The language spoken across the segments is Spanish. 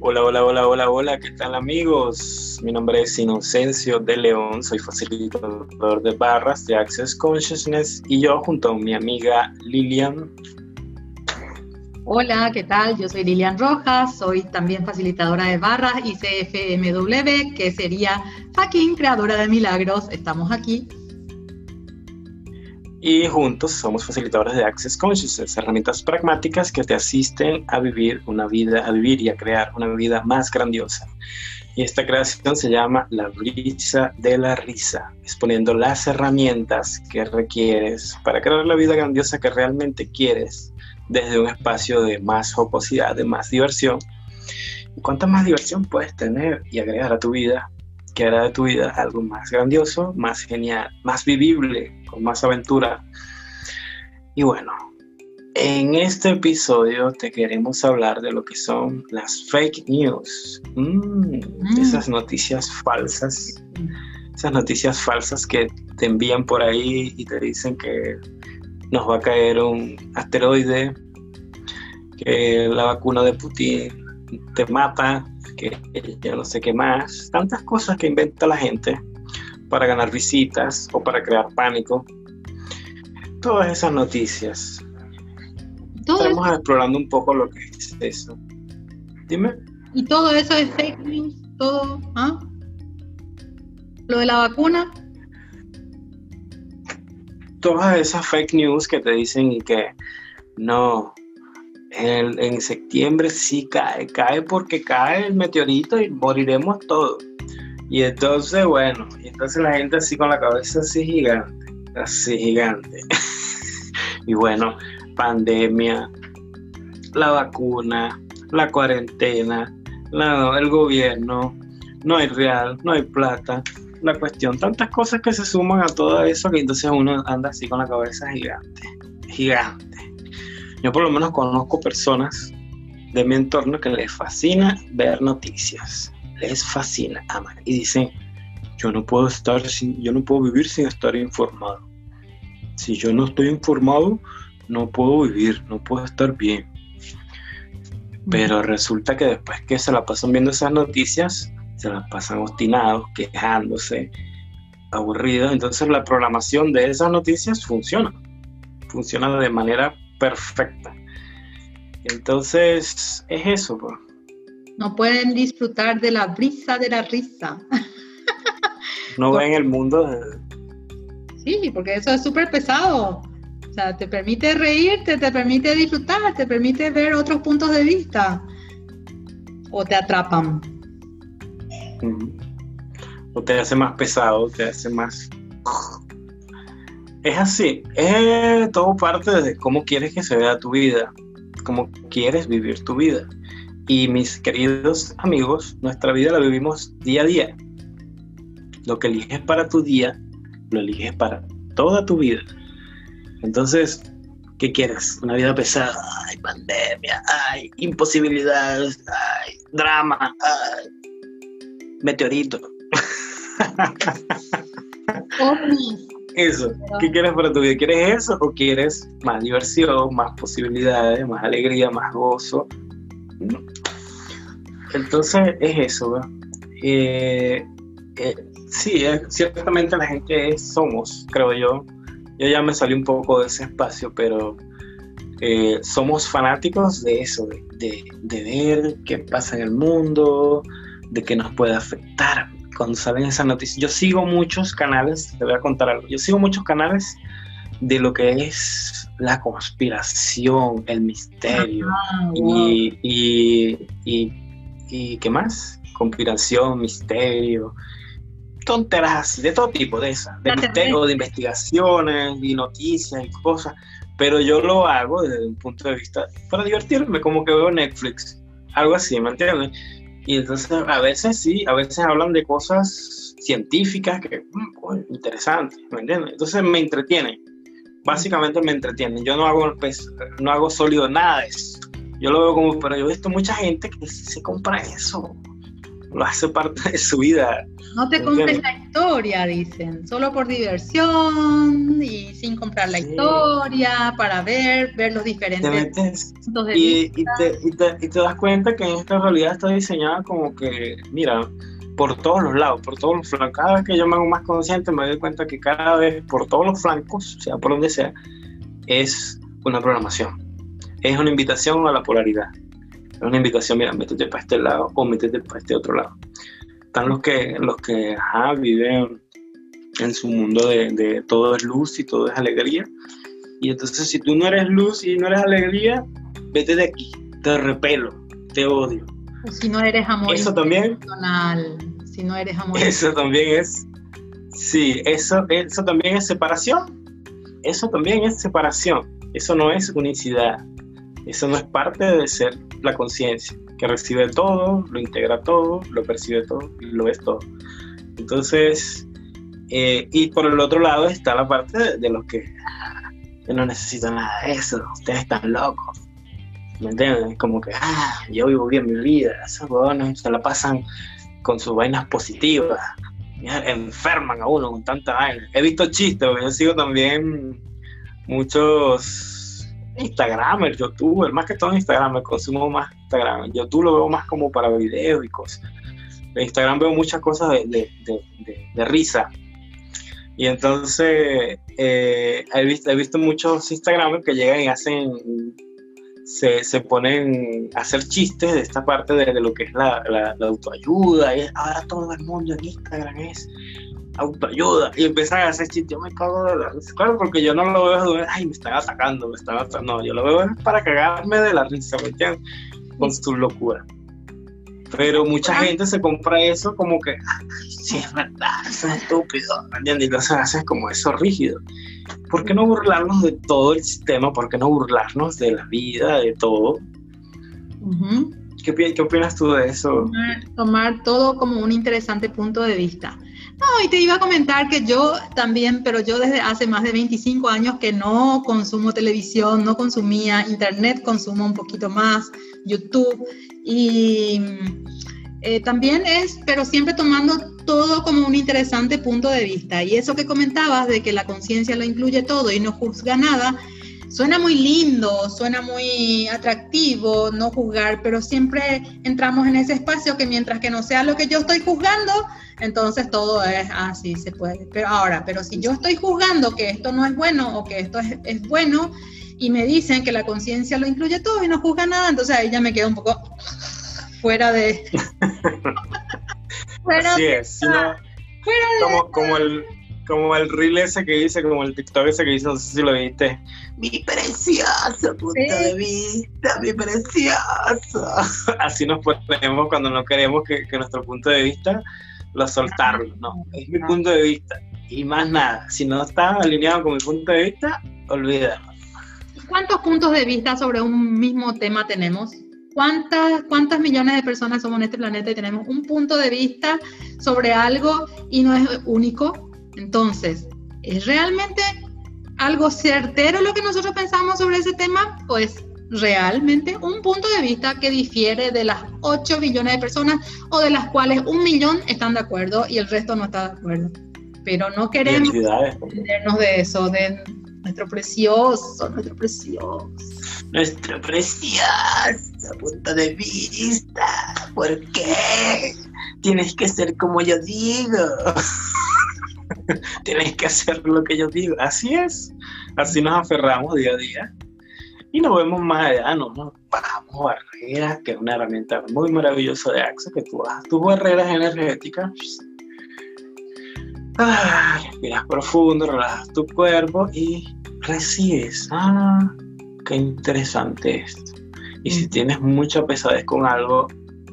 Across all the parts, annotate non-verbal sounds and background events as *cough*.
Hola, hola, hola, hola, hola, ¿qué tal amigos? Mi nombre es Inocencio de León, soy facilitador de barras de Access Consciousness y yo junto a mi amiga Lilian. Hola, ¿qué tal? Yo soy Lilian Rojas, soy también facilitadora de barras y CFMW, que sería fucking creadora de milagros. Estamos aquí y juntos somos facilitadores de Access Consciousness, herramientas pragmáticas que te asisten a vivir una vida, a vivir y a crear una vida más grandiosa. Y esta creación se llama La brisa de la risa, exponiendo las herramientas que requieres para crear la vida grandiosa que realmente quieres desde un espacio de más jocosidad, de más diversión. ¿Y cuánta más diversión puedes tener y agregar a tu vida que hará de tu vida algo más grandioso, más genial, más vivible, con más aventura. Y bueno, en este episodio te queremos hablar de lo que son las fake news, mm, mm. esas noticias falsas, esas noticias falsas que te envían por ahí y te dicen que nos va a caer un asteroide, que la vacuna de Putin te mata, que yo no sé qué más, tantas cosas que inventa la gente para ganar visitas o para crear pánico. Todas esas noticias. Estamos explorando un poco lo que es eso. Dime. ¿Y todo eso es fake news? ¿Todo? ¿ah? ¿Lo de la vacuna? Todas esas fake news que te dicen y que no, en, septiembre sí cae, cae porque cae el meteorito y moriremos todos. Y entonces, bueno, y entonces la gente así con la cabeza así gigante, así gigante. *laughs* y bueno, pandemia, la vacuna, la cuarentena, el gobierno, no hay real, no hay plata, la cuestión, tantas cosas que se suman a todo eso que entonces uno anda así con la cabeza gigante, gigante. Yo por lo menos conozco personas de mi entorno que les fascina ver noticias, les fascina, aman y dicen, yo no puedo estar sin, yo no puedo vivir sin estar informado. Si yo no estoy informado, no puedo vivir, no puedo estar bien. Pero resulta que después que se la pasan viendo esas noticias, se las pasan obstinados, quejándose, aburridos. Entonces la programación de esas noticias funciona. Funciona de manera perfecta. Entonces, es eso. No pueden disfrutar de la brisa de la risa. no *laughs* ven el mundo. Sí, porque eso es súper pesado. O sea, te permite reírte, te permite disfrutar, te permite ver otros puntos de vista. O te atrapan. O te hace más pesado, te hace más es así, es todo parte de cómo quieres que se vea tu vida, cómo quieres vivir tu vida. Y mis queridos amigos, nuestra vida la vivimos día a día. Lo que eliges para tu día, lo eliges para toda tu vida. Entonces, ¿qué quieres? Una vida pesada, ay, pandemia, ay, imposibilidades, ay, drama, ay, meteorito. *laughs* eso. ¿Qué quieres para tu vida? ¿Quieres eso o quieres más diversión, más posibilidades, más alegría, más gozo? Entonces es eso, eh, eh, sí, ciertamente la gente somos, creo yo. Yo ya me salí un poco de ese espacio, pero eh, somos fanáticos de eso, de, de, ver qué pasa en el mundo, de qué nos puede afectar cuando salen esas noticias. Yo sigo muchos canales, te voy a contar algo, yo sigo muchos canales de lo que es la conspiración, el misterio ah, y, y, y, ¿qué más? Conspiración, misterio, tonteras de todo tipo de esas, de misterio, de investigaciones y noticias y cosas, pero yo lo hago desde un punto de vista para divertirme, como que veo Netflix, algo así, ¿me entiendes? Y entonces a veces sí, a veces hablan de cosas científicas que, mm, interesantes, ¿me entiendes? Entonces me entretienen, básicamente me entretienen. Yo no hago, pues, no hago sólido nada eso. Yo lo veo como, pero yo he visto mucha gente que se compra eso, lo *laughs* hace parte de su vida. No te compres la historia, dicen, solo por diversión y cinco comprar la historia, para ver, ver los diferentes puntos de y, vista. Y te, y, te, das cuenta que en esta realidad está diseñada como que, mira, por todos los lados, por todos los flancos. Cada vez que yo me hago más consciente, me doy cuenta que cada vez, por todos los flancos, sea por donde sea, es una programación. Es una invitación a la polaridad. Es una invitación, mira, métete para este lado o métete para este otro lado. Están los que, los que viven en su mundo de, de todo es luz y todo es alegría. Y entonces si tú no eres luz y no eres alegría, vete de aquí, te repelo, te odio. si no eres amor eso también, si no eres amor Eso también es, sí, eso, eso también es separación. Eso también es separación. Eso no es unicidad. Eso no es parte de ser la conciencia, que recibe todo, lo integra todo, lo percibe todo lo es todo. Entonces, eh, y por el otro lado está la parte de, los que yo no necesito nada de eso, ustedes están locos. ¿Me entienden? Como que, ah, yo vivo bien mi vida, esos huevones se la pasan con sus vainas positivas, enferman a uno con tanta vaina. He visto chistes, yo sigo también muchos Instagramers, YouTubers, más que todo Instagram, consumo más Instagram. YouTube lo veo más como para videos y cosas. En Instagram veo muchas cosas de, de risa, y entonces eh, he, visto, he visto muchos Instagram que llegan y hacen, se, se, ponen a hacer chistes de esta parte de, lo que es la, la, autoayuda. Y ahora todo el mundo en Instagram es autoayuda. Y empiezan a hacer chistes. Yo me cago de la risa. Claro, porque yo no lo veo de, ay, me están atacando, me están atacando. No, yo lo veo para cagarme de la risa, ¿me entiendes? Con su locura. Pero mucha gente se compra eso como que, sí, es verdad, eso es estúpido, ¿entiendes? Y entonces haces como eso rígido. ¿Por qué no burlarnos de todo el sistema? ¿Por qué no burlarnos de la vida, de todo? ¿Qué, ¿Qué, opinas tú de eso? Tomar, todo como un interesante punto de vista. No, y te iba a comentar que yo también, pero yo desde hace más de 25 años que no consumo televisión, no consumía internet, consumo un poquito más, YouTube, y eh, también es, pero siempre tomando todo como un interesante punto de vista. Y eso que comentabas de que la conciencia lo incluye todo y no juzga nada, suena muy lindo, suena muy atractivo no juzgar, pero siempre entramos en ese espacio que mientras que no sea lo que yo estoy juzgando, entonces todo es así, se puede. Pero ahora, pero si yo estoy juzgando que esto no es bueno o que esto es, es bueno, y me dicen que la conciencia lo incluye todo y no juzga nada, entonces ahí ya me quedo un poco fuera de... *laughs* fuera Así es, como, como, el, como el reel ese que dice, como el TikTok ese que dice, no sé si lo viste, mi precioso punto de vista, mi precioso. *laughs* Así nos ponemos cuando no queremos que, que nuestro punto de vista lo soltarlo, no, es mi punto de vista y más nada, si no está alineado con mi punto de vista, olvídalo. ¿Cuántos puntos de vista sobre un mismo tema tenemos? ¿Cuántas, ¿Cuántas millones de personas somos en este planeta y tenemos un punto de vista sobre algo y no es único? Entonces, ¿es realmente algo certero lo que nosotros pensamos sobre ese tema? Pues realmente un punto de vista que difiere de las 8 billones de personas o de las cuales un millón están de acuerdo y el resto no está de acuerdo. Pero no queremos entendernos de eso, de nuestro precioso, nuestro precioso. Nuestro precioso punto de vista. ¿Por qué? Tienes que ser como yo digo. *laughs* *laughs* Tienes que hacer lo que yo digo. Así es. Así nos aferramos día a día. Y nos vemos más allá, no nos bajamos barreras, que es una herramienta muy maravillosa de Axo, que tú bajas tus barreras energéticas Ah, respiras profundo, relajas tu cuerpo y recibes. Ah, qué interesante esto. Y si tienes mucha pesadez con algo,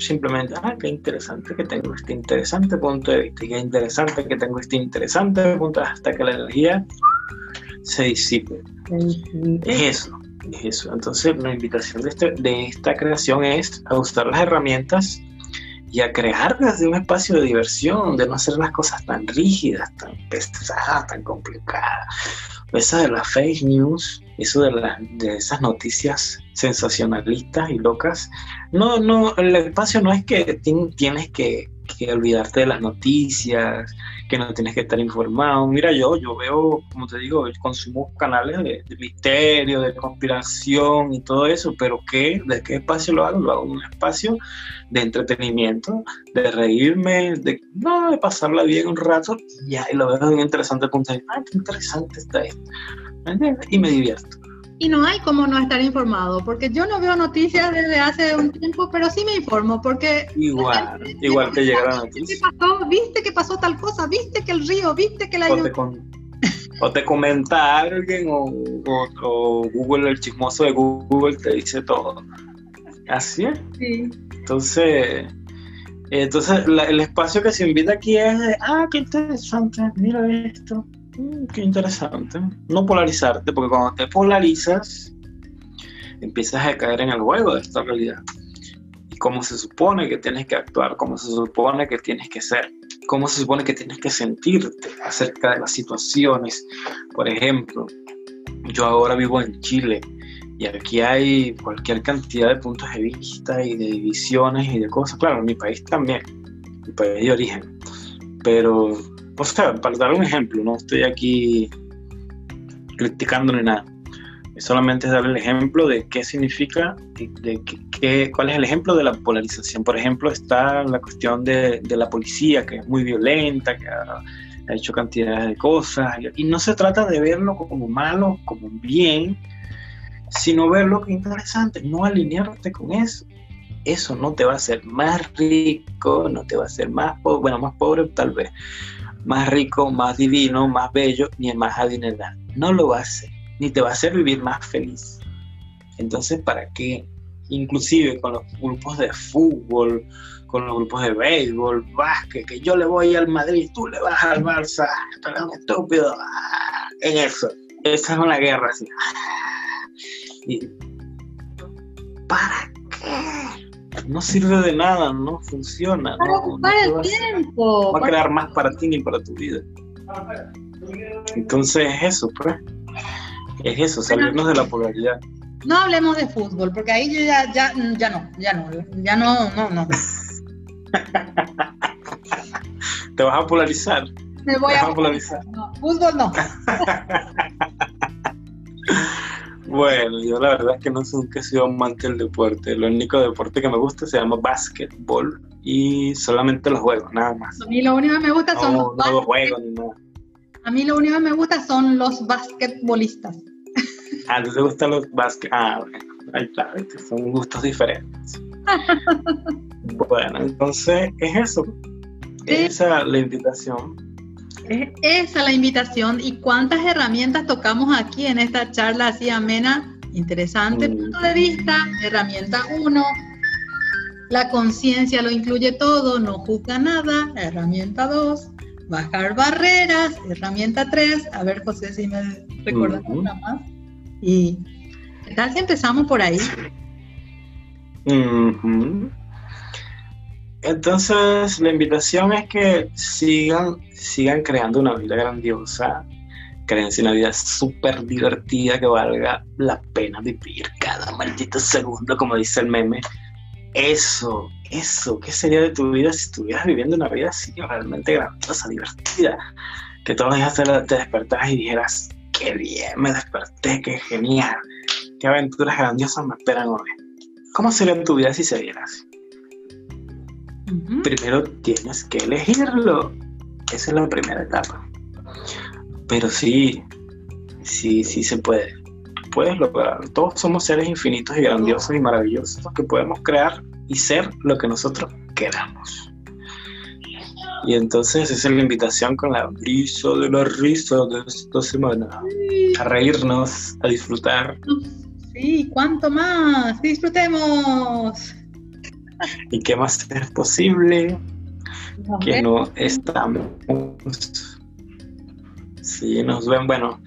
simplemente, ah, qué interesante que tengo este interesante punto de vista, qué interesante que tengo este interesante punto hasta que la energía se disipe. Es eso, es eso. Entonces, la invitación de, este, de esta creación es a usar las herramientas y a crear desde un espacio de diversión, de no hacer las cosas tan rígidas, tan pesadas, tan complicadas. Esa de las fake news, eso de, de esas noticias sensacionalistas y locas, no, no, el espacio no es que tienes que, que olvidarte de las noticias, que no tienes que estar informado. Mira, yo, yo veo, como te digo, consumo canales de, misterio, de conspiración y todo eso, pero ¿qué? ¿De qué espacio lo hago? Lo hago en un espacio de entretenimiento, de reírme, de, no, de pasarla bien un rato, y ya, y lo veo en interesante punto de, ah, qué interesante está esto. Y me divierto y no hay como no estar informado, porque yo no veo noticias desde hace un tiempo, pero sí me informo, porque... Igual, igual que llega la noticia. ¿Qué pasó? ¿Viste que pasó tal cosa? ¿Viste que el río? ¿Viste que la... O te, o te comenta alguien o, o, Google, el chismoso de Google te dice todo. Así es. Sí. Entonces... Entonces, el espacio que se invita aquí es, ah, qué interesante, mira esto, Mm, qué interesante. No polarizarte, porque cuando te polarizas, empiezas a caer en el juego de esta realidad. Y cómo se supone que tienes que actuar, cómo se supone que tienes que ser, cómo se supone que tienes que sentirte acerca de las situaciones. Por ejemplo, yo ahora vivo en Chile y aquí hay cualquier cantidad de puntos de vista y de divisiones y de cosas. Claro, en mi país también, mi país de origen. Pero o sea, para dar un ejemplo, no estoy aquí criticando ni nada. Solamente es dar el ejemplo de qué significa, de, qué, cuál es el ejemplo de la polarización. Por ejemplo, está la cuestión de, la policía, que es muy violenta, que ha, hecho cantidades de cosas. Y no se trata de verlo como malo, como bien, sino verlo como interesante, no alinearte con eso. Eso no te va a hacer más rico, no te va a hacer más pobre, bueno, más pobre tal vez, más rico, más divino, más bello, ni el más adinerado. No lo va a hacer, ni te va a hacer vivir más feliz. Entonces, ¿para qué? Inclusive con los grupos de fútbol, con los grupos de béisbol, básquet, que yo le voy al Madrid, tú le vas al Barça, pero un estúpido. Ah, en eso. Esa es una guerra así. ¿Para qué? No sirve de nada, no funciona. Para ocupar el tiempo. Va a crear más para ti ni para tu vida. Entonces es eso, pues. Es eso, salirnos de la polaridad. No hablemos de fútbol, porque ahí yo ya, ya, ya no, ya no, ya no, no, no. *laughs* ¿Te vas a polarizar? Me voy a, polarizar. No, fútbol no. *laughs* Bueno, yo la verdad es que no nunca he sido amante del deporte. El único deporte que me gusta se llama básquetbol y solamente los juego, nada más. A mí lo único que me gusta son los no juego ni nada. A mí lo único que me gusta son los basquetbolistas. Ah, ¿tú te gustan los básquet? Ah, bueno, ahí está, son gustos diferentes. *laughs* bueno, entonces es eso. Esa es la invitación esa la invitación. Y cuántas herramientas tocamos aquí en esta charla así amena, interesante mm. punto de vista, herramienta 1, la conciencia lo incluye todo, no juzga nada, herramienta 2, bajar barreras, herramienta 3, a ver José si me recuerdas una más. Y ¿qué tal si empezamos por ahí? Entonces, la invitación es que sigan, sigan creando una vida grandiosa, créense una vida súper divertida que valga la pena vivir cada maldito segundo, como dice el meme. Eso, eso, ¿qué sería de tu vida si estuvieras viviendo una vida así realmente grandiosa, divertida? Que todos los días te, despertaras y dijeras, qué bien, me desperté, qué genial, qué aventuras grandiosas me esperan hoy. ¿Cómo sería tu vida si se viera así? Primero tienes que elegirlo. Esa es la primera etapa. Pero sí, sí, sí se puede. Puedes lograr. Todos somos seres infinitos y grandiosos y maravillosos que podemos crear y ser lo que nosotros queramos. Y entonces esa es la invitación con la brisa de la risa de esta semana. A reírnos, a disfrutar. Sí, ¿cuánto más? Disfrutemos. ¿Y qué más es posible? que no estamos. Sí, nos ven. Bueno,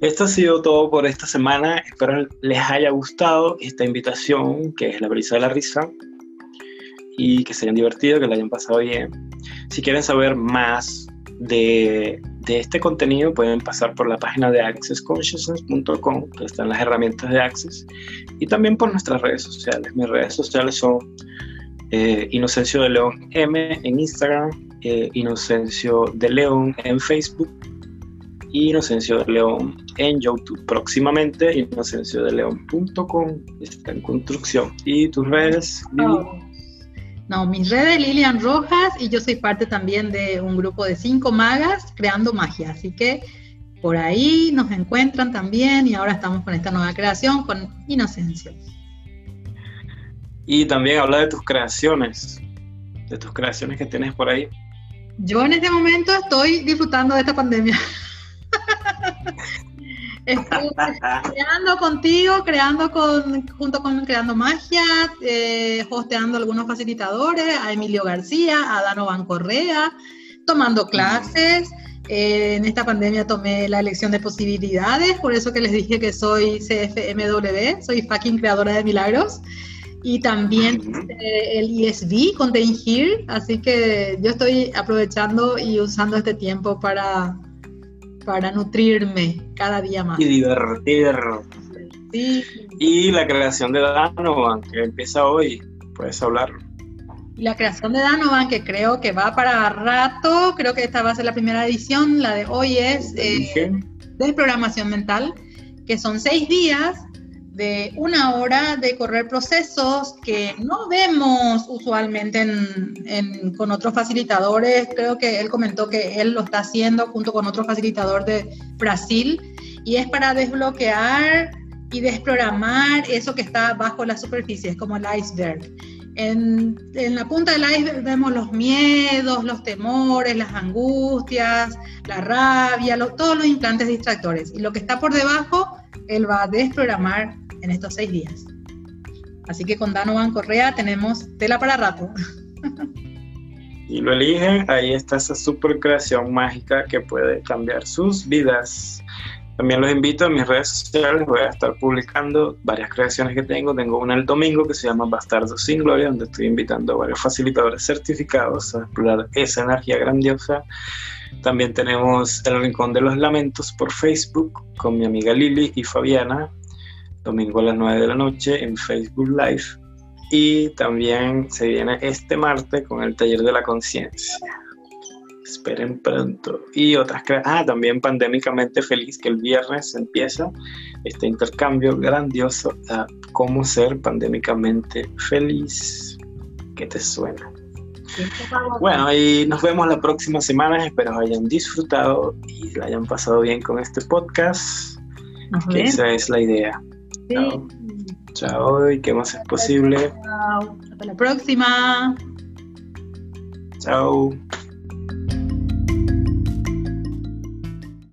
esto ha sido todo por esta semana. Espero les haya gustado esta invitación, que es la brisa de la risa, y que se hayan divertido, que la hayan pasado bien. Si quieren saber más de, de este contenido, pueden pasar por la página de accessconsciousness.com, que están las herramientas de Access, y también por nuestras redes sociales. Mis redes sociales son eh, Inocencio de León M en Instagram, eh, Inocencio de León en Facebook y Inocencio de León en YouTube. Próximamente, inocenciodeleón.com está en construcción. ¿Y tus redes? No, mis redes Lilian Rojas y yo soy parte también de un grupo de cinco magas creando magia. Así que por ahí nos encuentran también y ahora estamos con esta nueva creación con Inocencio. Y también habla de tus creaciones, de tus creaciones que tienes por ahí. Yo en este momento estoy disfrutando de esta pandemia. *laughs* Estoy creando contigo, creando con, junto con Creando Magia, eh, hosteando algunos facilitadores, a Emilio García, a Dano Correa, tomando clases. Eh, en esta pandemia tomé la elección de posibilidades, por eso que les dije que soy CFMW, soy fucking creadora de milagros. Y también eh, el ESV con The Here, así que yo estoy aprovechando y usando este tiempo para para nutrirme cada día más. Y divertir. Sí. Y la creación de Danovan, que empieza hoy, puedes hablar. La creación de Danovan, que creo que va para rato, creo que esta va a ser la primera edición, la de hoy es eh, de programación mental, que son seis días de una hora de correr procesos que no vemos usualmente con otros facilitadores. Creo que él comentó que él lo está haciendo junto con otro facilitador de Brasil y es para desbloquear y desprogramar eso que está bajo la superficie, es como el iceberg. En, la punta del iceberg vemos los miedos, los temores, las angustias, la rabia, todos los implantes distractores. Y lo que está por debajo, él va a desprogramar en estos seis días. Así que con Danovan Correa tenemos tela para rato. y lo eligen, ahí está esa super creación mágica que puede cambiar sus vidas. También los invito a mis redes sociales, voy a estar publicando varias creaciones que tengo. Tengo una el domingo que se llama Bastardo sin Gloria, donde estoy invitando a varios facilitadores certificados a explorar esa energía grandiosa. También tenemos El Rincón de los Lamentos por Facebook con mi amiga Lili y Fabiana domingo a las 9 de la noche en Facebook Live. Y también se viene este martes con el taller de la conciencia. Esperen pronto. Y otras Ah, también pandémicamente feliz que el viernes empieza este intercambio grandioso a cómo ser pandémicamente feliz. ¿Qué te suena? Bueno, y nos vemos la próxima semana. Espero hayan disfrutado y la hayan pasado bien con este podcast. Que esa es la idea. Chao. Chao, y qué más es posible. Chao. Hasta la próxima. Chao.